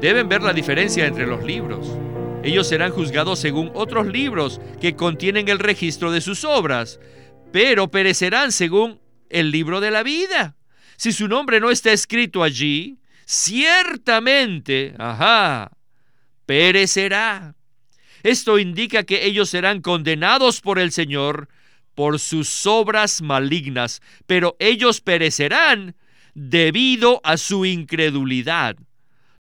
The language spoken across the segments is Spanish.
Deben ver la diferencia entre los libros. Ellos serán juzgados según otros libros que contienen el registro de sus obras, pero perecerán según el libro de la vida. Si su nombre no está escrito allí, ciertamente, ajá, perecerá. Esto indica que ellos serán condenados por el Señor por sus obras malignas, pero ellos perecerán debido a su incredulidad.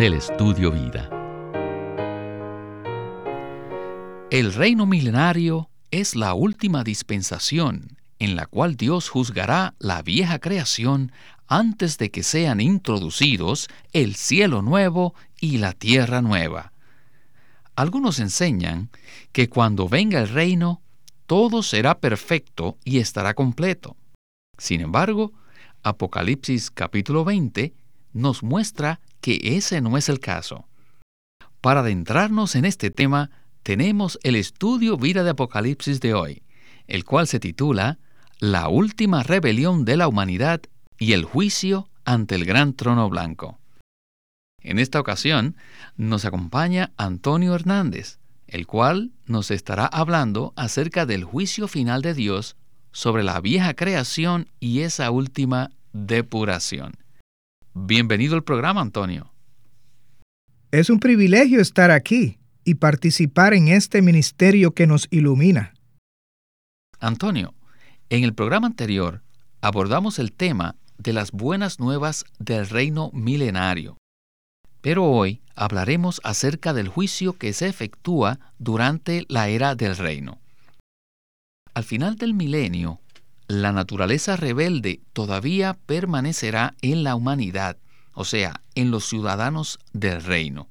del estudio vida. El reino milenario es la última dispensación en la cual Dios juzgará la vieja creación antes de que sean introducidos el cielo nuevo y la tierra nueva. Algunos enseñan que cuando venga el reino, todo será perfecto y estará completo. Sin embargo, Apocalipsis capítulo 20 nos muestra que ese no es el caso. Para adentrarnos en este tema, tenemos el estudio Vida de Apocalipsis de hoy, el cual se titula La última rebelión de la humanidad y el juicio ante el gran trono blanco. En esta ocasión nos acompaña Antonio Hernández, el cual nos estará hablando acerca del juicio final de Dios sobre la vieja creación y esa última depuración. Bienvenido al programa, Antonio. Es un privilegio estar aquí y participar en este ministerio que nos ilumina. Antonio, en el programa anterior abordamos el tema de las buenas nuevas del reino milenario. Pero hoy hablaremos acerca del juicio que se efectúa durante la era del reino. Al final del milenio, la naturaleza rebelde todavía permanecerá en la humanidad, o sea, en los ciudadanos del reino.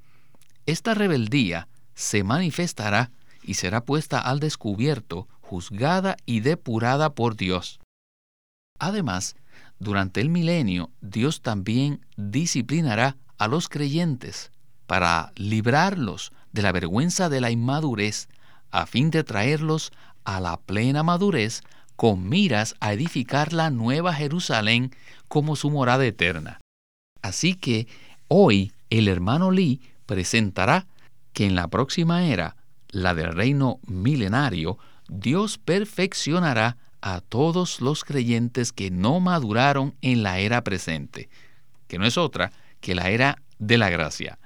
Esta rebeldía se manifestará y será puesta al descubierto, juzgada y depurada por Dios. Además, durante el milenio, Dios también disciplinará a los creyentes para librarlos de la vergüenza de la inmadurez, a fin de traerlos a la plena madurez con miras a edificar la nueva Jerusalén como su morada eterna. Así que hoy el hermano Lee presentará que en la próxima era, la del reino milenario, Dios perfeccionará a todos los creyentes que no maduraron en la era presente, que no es otra que la era de la gracia.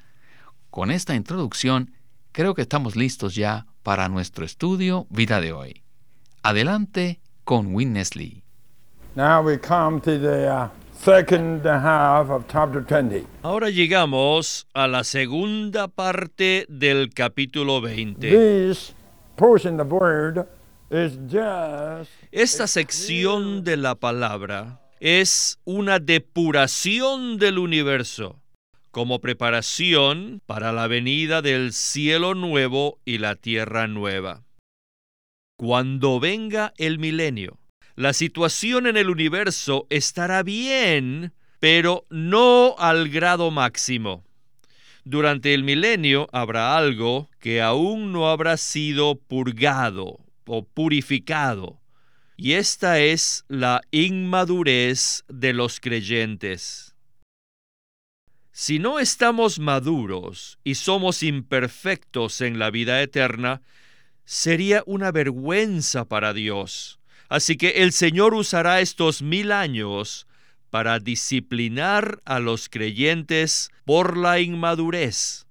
Con esta introducción, creo que estamos listos ya para nuestro estudio Vida de hoy. Adelante con Witness Lee. Now we come to the uh, Ahora llegamos a la segunda parte del capítulo 20. Esta sección de la palabra es una depuración del universo como preparación para la venida del cielo nuevo y la tierra nueva. Cuando venga el milenio, la situación en el universo estará bien, pero no al grado máximo. Durante el milenio habrá algo que aún no habrá sido purgado o purificado, y esta es la inmadurez de los creyentes. Si no estamos maduros y somos imperfectos en la vida eterna, sería una vergüenza para Dios Así que el Señor usará estos mil años para disciplinar a los creyentes por la inmadurez.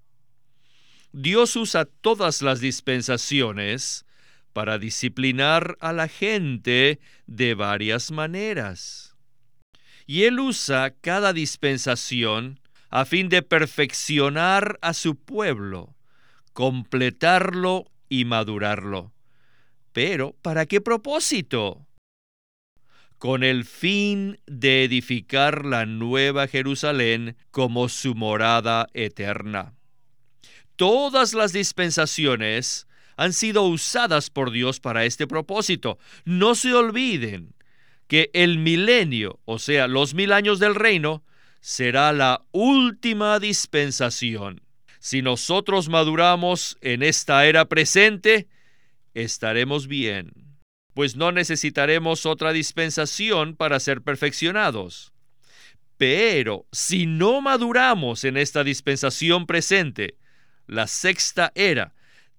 Dios usa todas las dispensaciones para disciplinar a la gente de varias maneras. Y Él usa cada dispensación a fin de perfeccionar a su pueblo, completarlo y madurarlo. Pero, ¿para qué propósito? Con el fin de edificar la nueva Jerusalén como su morada eterna. todas las dispensaciones han sido usadas por Dios para este propósito. No se olviden que el milenio, o sea, los mil años del reino, será la última dispensación. Si nosotros maduramos en esta era presente, estaremos bien, pues no necesitaremos otra dispensación para ser perfeccionados. Pero si no maduramos en esta dispensación presente, la sexta era,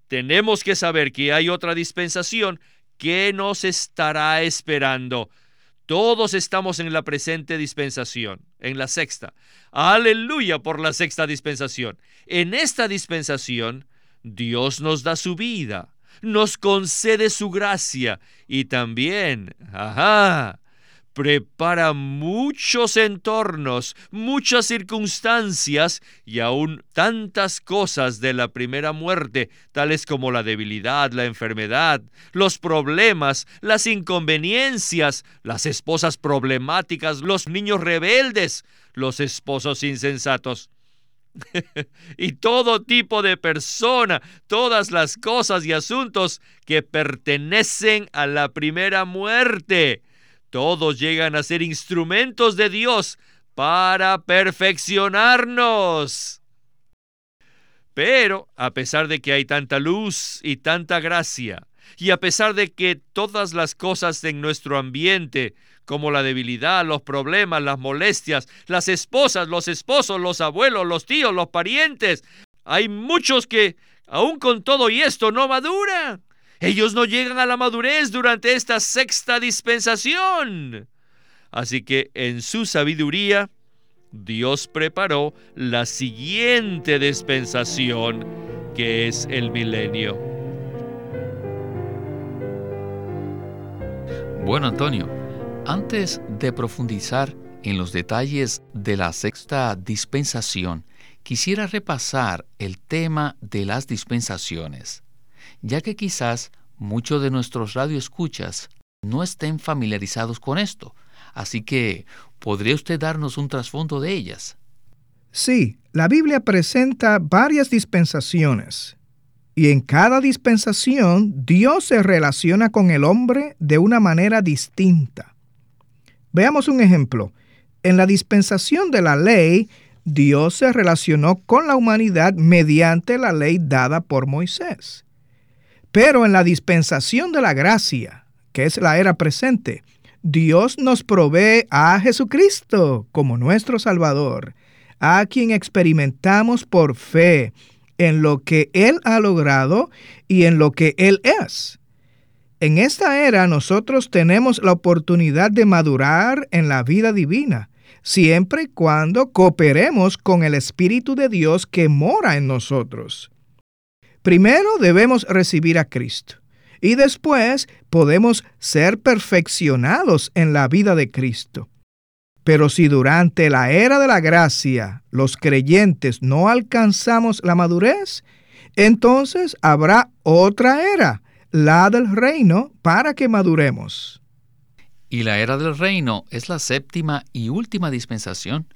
tenemos que saber que hay otra dispensación que nos estará esperando. Todos estamos en la presente dispensación, en la sexta. Aleluya por la sexta dispensación. En esta dispensación, Dios nos da su vida, nos concede su gracia y también, ajá, prepara muchos entornos, muchas circunstancias y aún tantas cosas de la primera muerte, tales como la debilidad, la enfermedad, los problemas, las inconveniencias, las esposas problemáticas, los niños rebeldes, los esposos insensatos. y todo tipo de persona, todas las cosas y asuntos que pertenecen a la primera muerte todos llegan a ser instrumentos de Dios para perfeccionarnos. Pero, a pesar de que hay tanta luz y tanta gracia, y a pesar de que todas las cosas en nuestro ambiente, como la debilidad, los problemas, las molestias, las esposas, los esposos, los abuelos, los tíos, los parientes, hay muchos que, aun con todo y esto, no maduran. Ellos no llegan a la madurez durante esta sexta dispensación. Así que en su sabiduría, Dios preparó la siguiente dispensación, que es el milenio. Bueno, Antonio, antes de profundizar en los detalles de la sexta dispensación, quisiera repasar el tema de las dispensaciones ya que quizás muchos de nuestros radioescuchas no estén familiarizados con esto. Así que, ¿podría usted darnos un trasfondo de ellas? Sí, la Biblia presenta varias dispensaciones. Y en cada dispensación Dios se relaciona con el hombre de una manera distinta. Veamos un ejemplo. En la dispensación de la ley, Dios se relacionó con la humanidad mediante la ley dada por Moisés. Pero en la dispensación de la gracia, que es la era presente, Dios nos provee a Jesucristo como nuestro Salvador, a quien experimentamos por fe en lo que Él ha logrado y en lo que Él es. En esta era nosotros tenemos la oportunidad de madurar en la vida divina, siempre y cuando cooperemos con el Espíritu de Dios que mora en nosotros. Primero debemos recibir a Cristo y después podemos ser perfeccionados en la vida de Cristo. Pero si durante la era de la gracia los creyentes no alcanzamos la madurez, entonces habrá otra era, la del reino, para que maduremos. Y la era del reino es la séptima y última dispensación,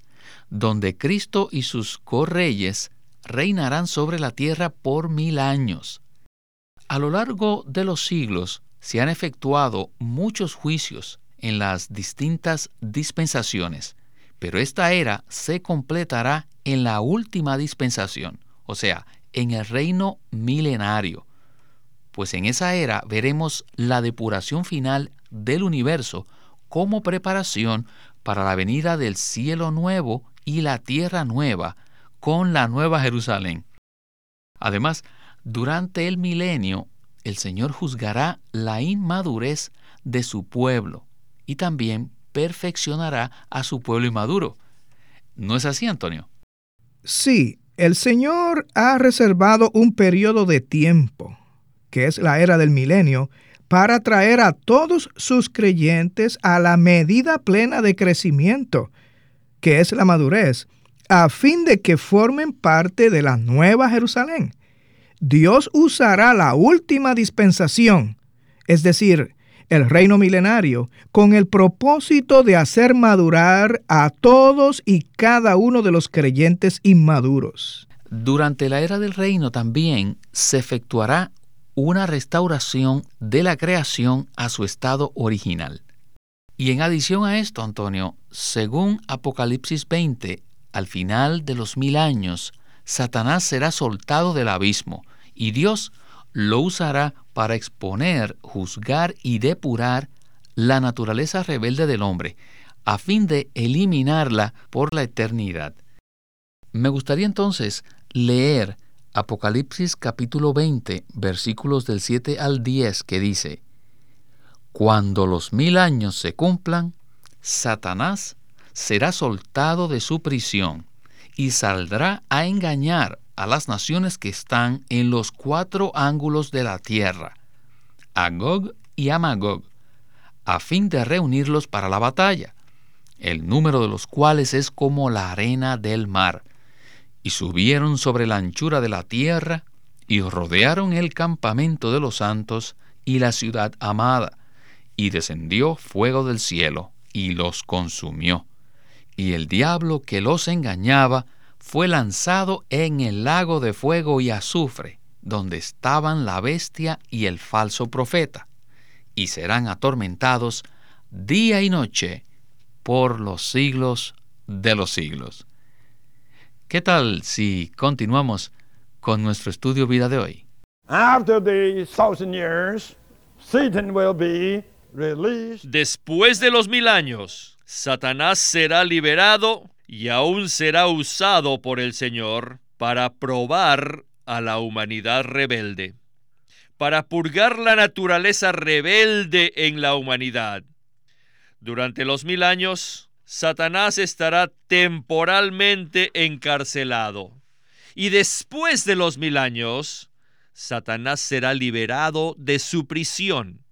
donde Cristo y sus correyes reinarán sobre la tierra por mil años. A lo largo de los siglos se han efectuado muchos juicios en las distintas dispensaciones, pero esta era se completará en la última dispensación, o sea, en el reino milenario, pues en esa era veremos la depuración final del universo como preparación para la venida del cielo nuevo y la tierra nueva, con la Nueva Jerusalén. Además, durante el milenio, el Señor juzgará la inmadurez de su pueblo y también perfeccionará a su pueblo inmaduro. ¿No es así, Antonio? Sí, el Señor ha reservado un periodo de tiempo, que es la era del milenio, para traer a todos sus creyentes a la medida plena de crecimiento, que es la madurez, a fin de que formen parte de la nueva Jerusalén. Dios usará la última dispensación, es decir, el reino milenario, con el propósito de hacer madurar a todos y cada uno de los creyentes inmaduros. Durante la era del reino también se efectuará una restauración de la creación a su estado original. Y en adición a esto, Antonio, según Apocalipsis 20, al final de los mil años, Satanás será soltado del abismo y Dios lo usará para exponer, juzgar y depurar la naturaleza rebelde del hombre, a fin de eliminarla por la eternidad. Me gustaría entonces leer Apocalipsis capítulo 20, versículos del 7 al 10, que dice, Cuando los mil años se cumplan, Satanás será soltado de su prisión y saldrá a engañar a las naciones que están en los cuatro ángulos de la tierra, a Gog y a Magog, a fin de reunirlos para la batalla, el número de los cuales es como la arena del mar y subieron sobre la anchura de la tierra, y rodearon el campamento de los santos y la ciudad amada, y descendió fuego del cielo, y los consumió. Y el diablo que los engañaba fue lanzado en el lago de fuego y azufre, donde estaban la bestia y el falso profeta, y serán atormentados día y noche por los siglos de los siglos. ¿Qué tal si continuamos con nuestro estudio vida de hoy? Después de los mil años, Satanás será liberado y aún será usado por el Señor para probar a la humanidad rebelde, para purgar la naturaleza rebelde en la humanidad. Durante los mil años, Satanás estará temporalmente encarcelado. Y después de los mil años, Satanás será liberado de su prisión.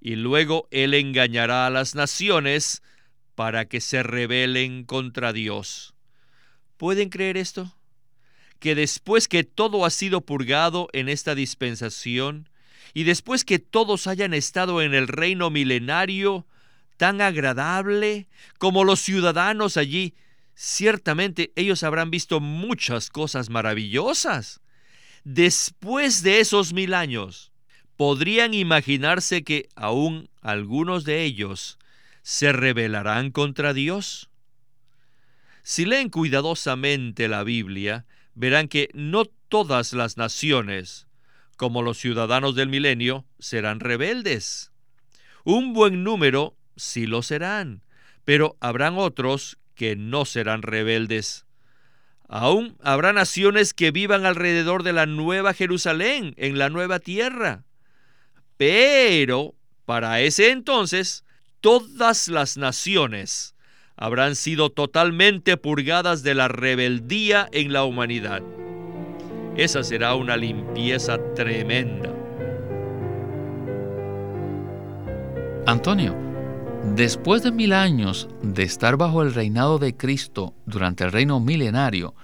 Y luego él engañará a las naciones para que se rebelen contra Dios. ¿Pueden creer esto? Que después que todo ha sido purgado en esta dispensación, y después que todos hayan estado en el reino milenario, tan agradable como los ciudadanos allí. Ciertamente ellos habrán visto muchas cosas maravillosas. Después de esos mil años, podrían imaginarse que aún algunos de ellos se rebelarán contra Dios. Si leen cuidadosamente la Biblia, verán que no todas las naciones, como los ciudadanos del milenio, serán rebeldes. Un buen número sí lo serán, pero habrán otros que no serán rebeldes. Aún habrá naciones que vivan alrededor de la nueva Jerusalén, en la nueva tierra. Pero para ese entonces, todas las naciones habrán sido totalmente purgadas de la rebeldía en la humanidad. Esa será una limpieza tremenda. Antonio, Después de mil años de estar bajo el reinado de Cristo durante el reino milenario,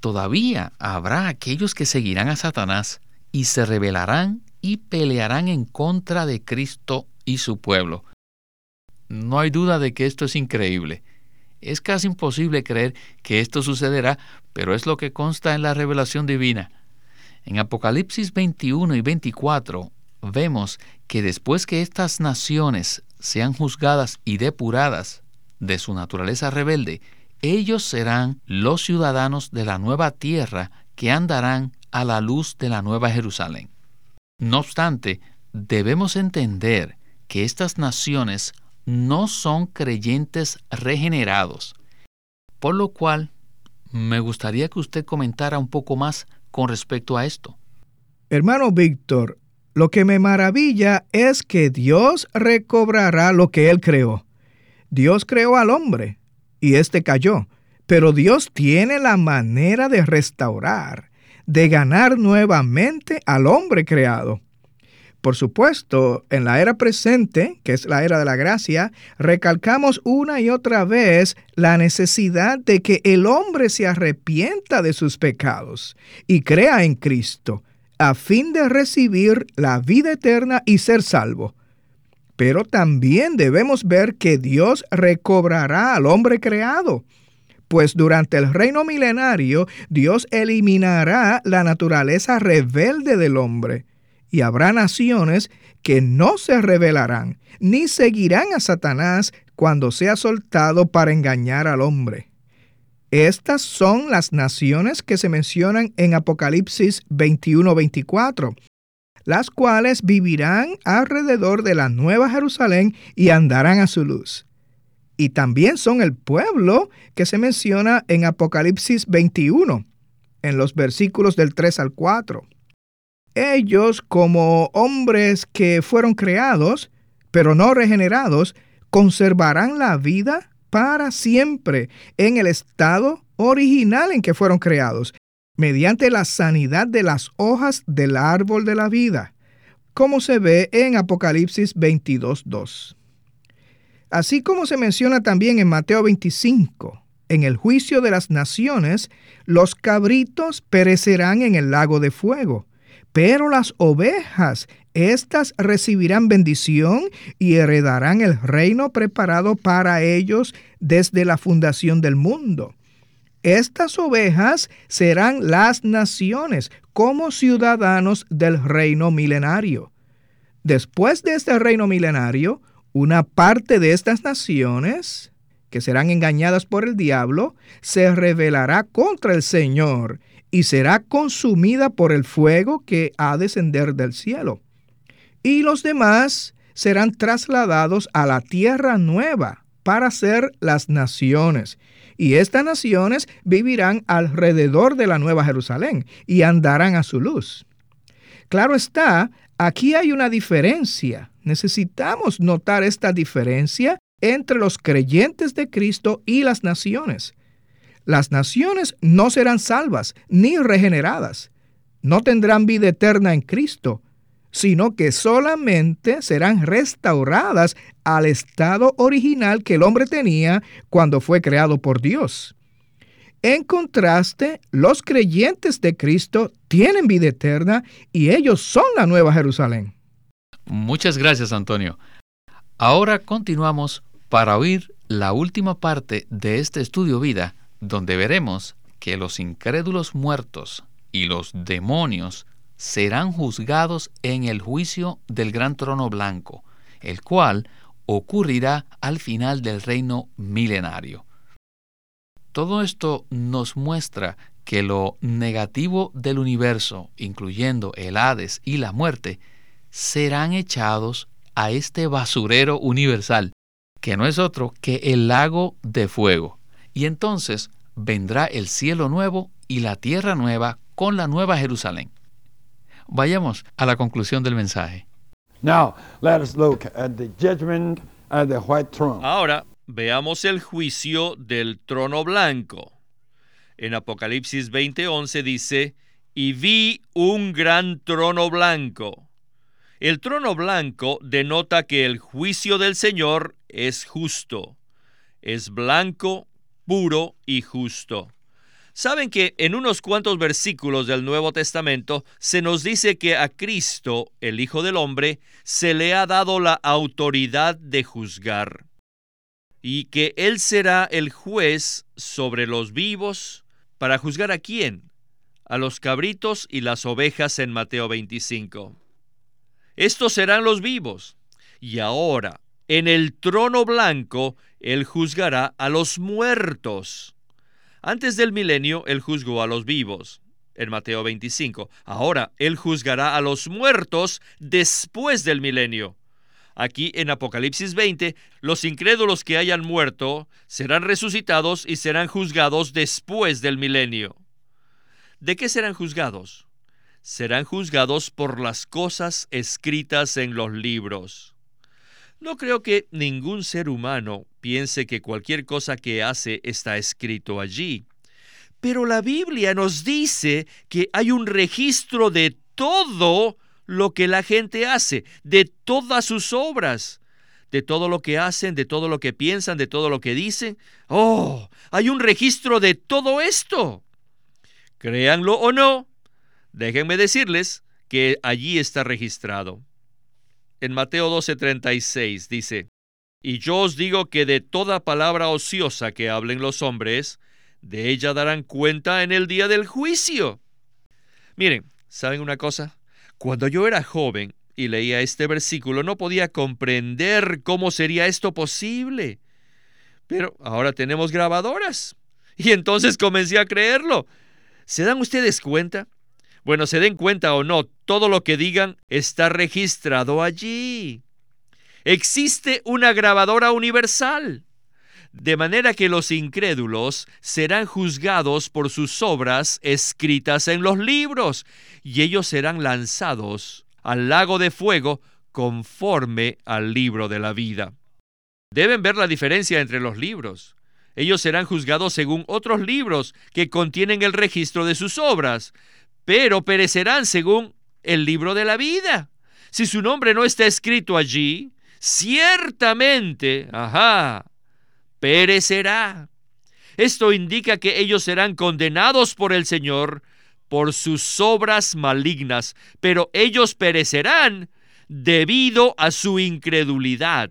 todavía habrá aquellos que seguirán a Satanás y se rebelarán y pelearán en contra de Cristo y su pueblo. No hay duda de que esto es increíble. Es casi imposible creer que esto sucederá, pero es lo que consta en la revelación divina. En Apocalipsis 21 y 24 vemos que después que estas naciones sean juzgadas y depuradas de su naturaleza rebelde, ellos serán los ciudadanos de la nueva tierra que andarán a la luz de la nueva Jerusalén. No obstante, debemos entender que estas naciones no son creyentes regenerados, por lo cual me gustaría que usted comentara un poco más con respecto a esto. Hermano Víctor, lo que me maravilla es que Dios recobrará lo que Él creó. Dios creó al hombre y éste cayó, pero Dios tiene la manera de restaurar, de ganar nuevamente al hombre creado. Por supuesto, en la era presente, que es la era de la gracia, recalcamos una y otra vez la necesidad de que el hombre se arrepienta de sus pecados y crea en Cristo a fin de recibir la vida eterna y ser salvo. Pero también debemos ver que Dios recobrará al hombre creado. pues durante el reino milenario Dios eliminará la naturaleza rebelde del hombre y habrá naciones que no se rebelarán ni seguirán a Satanás cuando sea soltado para engañar al hombre. Estas son las naciones que se mencionan en Apocalipsis 21-24, las cuales vivirán alrededor de la Nueva Jerusalén y andarán a su luz. Y también son el pueblo que se menciona en Apocalipsis 21, en los versículos del 3 al 4. Ellos, como hombres que fueron creados, pero no regenerados, conservarán la vida para siempre en el estado original en que fueron creados, mediante la sanidad de las hojas del árbol de la vida, como se ve en Apocalipsis 22.2. Así como se menciona también en Mateo 25, en el juicio de las naciones, los cabritos perecerán en el lago de fuego, pero las ovejas estas recibirán bendición y heredarán el reino preparado para ellos desde la fundación del mundo. Estas ovejas serán las naciones como ciudadanos del reino milenario. Después de este reino milenario, una parte de estas naciones, que serán engañadas por el diablo, se rebelará contra el Señor y será consumida por el fuego que ha de descender del cielo y los demás serán trasladados a la tierra nueva para ser las naciones. Y estas naciones vivirán alrededor de la nueva Jerusalén y andarán a su luz. Claro está, aquí hay una diferencia. Necesitamos notar esta diferencia entre los creyentes de Cristo y las naciones. Las naciones no serán salvas ni regeneradas. No tendrán vida eterna en Cristo, sino que solamente serán restauradas al estado original que el hombre tenía cuando fue creado por Dios. En contraste, los creyentes de Cristo tienen vida eterna y ellos son la nueva Jerusalén. Muchas gracias, Antonio. Ahora continuamos para oír la última parte de este estudio vida, donde veremos que los incrédulos muertos y los demonios serán juzgados en el juicio del gran trono blanco, el cual ocurrirá al final del reino milenario. Todo esto nos muestra que lo negativo del universo, incluyendo el Hades y la muerte, serán echados a este basurero universal, que no es otro que el lago de fuego. Y entonces vendrá el cielo nuevo y la tierra nueva con la nueva Jerusalén. Vayamos a la conclusión del mensaje. Ahora veamos el juicio del trono blanco. En Apocalipsis 20:11 dice, y vi un gran trono blanco. El trono blanco denota que el juicio del Señor es justo, es blanco, puro y justo. Saben que en unos cuantos versículos del Nuevo Testamento se nos dice que a Cristo, el Hijo del Hombre, se le ha dado la autoridad de juzgar y que Él será el juez sobre los vivos para juzgar a quién? A los cabritos y las ovejas en Mateo 25. Estos serán los vivos. Y ahora, en el trono blanco, Él juzgará a los muertos. Antes del milenio, Él juzgó a los vivos, en Mateo 25. Ahora, Él juzgará a los muertos después del milenio. Aquí en Apocalipsis 20, los incrédulos que hayan muerto serán resucitados y serán juzgados después del milenio. ¿De qué serán juzgados? Serán juzgados por las cosas escritas en los libros. No creo que ningún ser humano piense que cualquier cosa que hace está escrito allí. Pero la Biblia nos dice que hay un registro de todo lo que la gente hace, de todas sus obras, de todo lo que hacen, de todo lo que piensan, de todo lo que dicen. Oh, hay un registro de todo esto. Créanlo o no, déjenme decirles que allí está registrado en Mateo 12:36 dice, Y yo os digo que de toda palabra ociosa que hablen los hombres, De ella darán cuenta en el día del juicio. Miren, ¿saben una cosa? Cuando yo era joven y leía este versículo no podía comprender cómo sería esto posible. Pero ahora tenemos grabadoras. Y entonces comencé a creerlo. ¿Se dan ustedes cuenta? Bueno, se den cuenta o no, todo lo que digan está registrado allí. Existe una grabadora universal, de manera que los incrédulos serán juzgados por sus obras escritas en los libros, y ellos serán lanzados al lago de fuego conforme al libro de la vida. Deben ver la diferencia entre los libros. Ellos serán juzgados según otros libros que contienen el registro de sus obras, pero perecerán según el libro de la vida. Si su nombre no está escrito allí, ciertamente, ajá, perecerá. Esto indica que ellos serán condenados por el Señor por sus obras malignas, pero ellos perecerán debido a su incredulidad,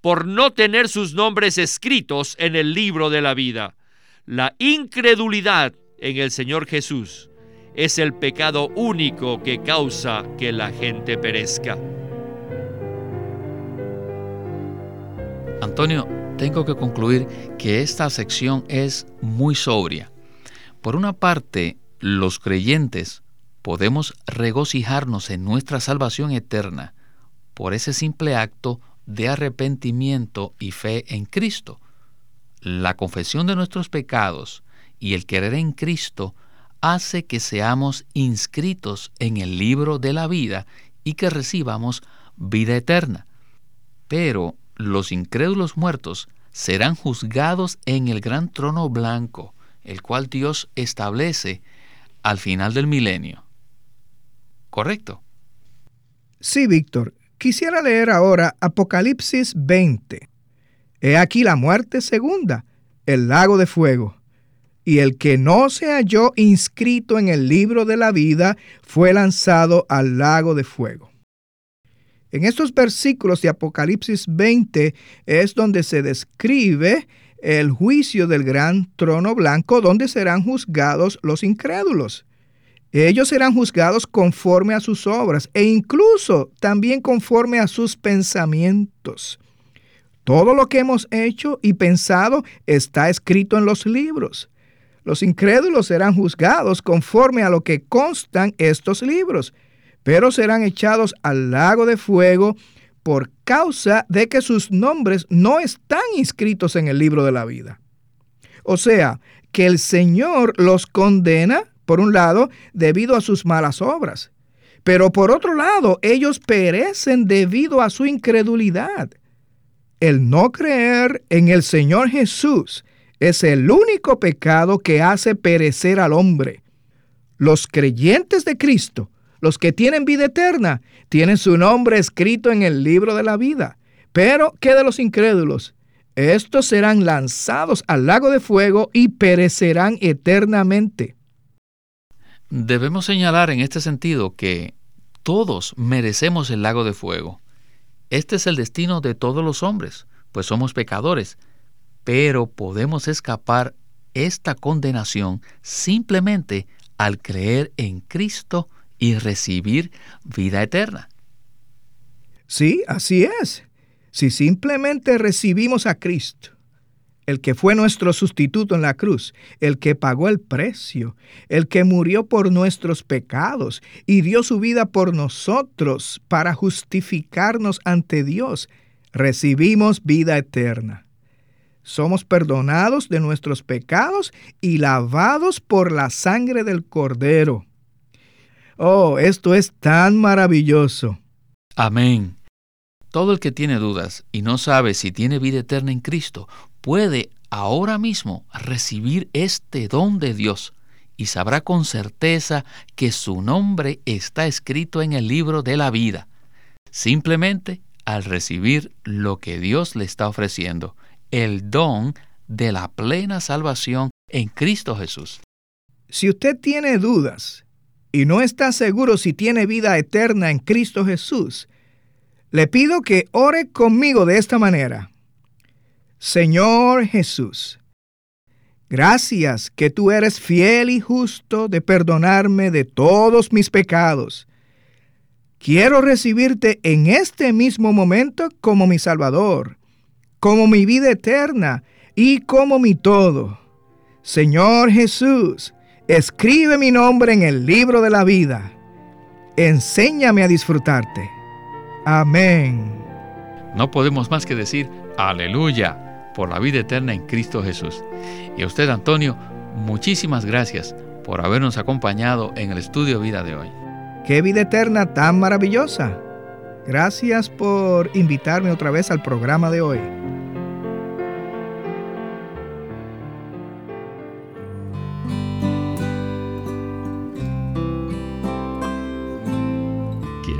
por no tener sus nombres escritos en el libro de la vida. La incredulidad en el Señor Jesús es el pecado único que causa que la gente perezca. Antonio, tengo que concluir que esta sección es muy sobria. Por una parte, los creyentes podemos regocijarnos en nuestra salvación eterna por ese simple acto de arrepentimiento y fe en Cristo. La confesión de nuestros pecados y el querer en Cristo hace que seamos inscritos en el libro de la vida y que recibamos vida eterna. Pero los incrédulos muertos serán juzgados en el gran trono blanco, el cual Dios establece al final del milenio. ¿Correcto? Sí, Víctor. Quisiera leer ahora Apocalipsis 20. He aquí la muerte segunda, el lago de fuego y el que no se halló inscrito en el libro de la vida fue lanzado al lago de fuego. En estos versículos de Apocalipsis 20 es donde se describe el juicio del gran trono blanco donde serán juzgados los incrédulos. Ellos serán juzgados conforme a sus obras e incluso también conforme a sus pensamientos. Todo lo que hemos hecho y pensado está escrito en los libros. Los incrédulos serán juzgados conforme a lo que constan estos libros, pero serán echados al lago de fuego por causa de que sus nombres no están inscritos en el libro de la vida. O sea, que el Señor los condena, por un lado, debido a sus malas obras, pero por otro lado, ellos perecen debido a su incredulidad. El no creer en el Señor Jesús es el único pecado que hace perecer al hombre. Los creyentes de Cristo, los que tienen vida eterna, tienen su nombre escrito en el libro de la vida. Pero, ¿qué de los incrédulos? Estos serán lanzados al lago de fuego y perecerán eternamente. Debemos señalar en este sentido que todos merecemos el lago de fuego. Este es el destino de todos los hombres, pues somos pecadores, pero podemos escapar esta condenación simplemente al creer en Cristo y recibir vida eterna. Sí, así es. Si simplemente recibimos a Cristo, el que fue nuestro sustituto en la cruz, el que pagó el precio, el que murió por nuestros pecados y dio su vida por nosotros para justificarnos ante Dios, recibimos vida eterna somos perdonados de nuestros pecados y lavados por la sangre del Cordero. Oh, esto es tan maravilloso. Amén. Todo el que tiene dudas y no sabe si tiene vida eterna en Cristo puede ahora mismo recibir este don de Dios y sabrá con certeza que su nombre está escrito en el libro de la vida, simplemente al recibir lo que Dios le está ofreciendo el don de la plena salvación en Cristo Jesús. Si usted tiene dudas y no está seguro si tiene vida eterna en Cristo Jesús, le pido que ore conmigo de esta manera. Señor Jesús, Gracias que tú eres fiel y justo de perdonarme de todos mis pecados. Quiero recibirte en este mismo momento como mi Salvador, como mi vida eterna y como mi todo. Señor Jesús, escribe mi nombre en el libro de la vida. Enséñame a disfrutarte. Amén. No podemos más que decir aleluya por la vida eterna en Cristo Jesús. Y a usted, Antonio, muchísimas gracias por habernos acompañado en el estudio vida de hoy. Qué vida eterna tan maravillosa. Gracias por invitarme otra vez al programa de hoy.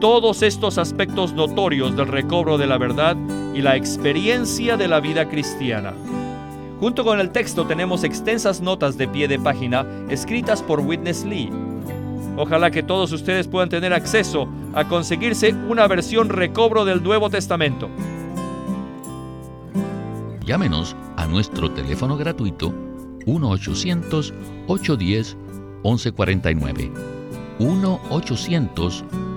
todos estos aspectos notorios del recobro de la verdad y la experiencia de la vida cristiana. Junto con el texto tenemos extensas notas de pie de página escritas por Witness Lee. Ojalá que todos ustedes puedan tener acceso a conseguirse una versión recobro del Nuevo Testamento. Llámenos a nuestro teléfono gratuito 1-800-810-1149. 1-800-810-1149.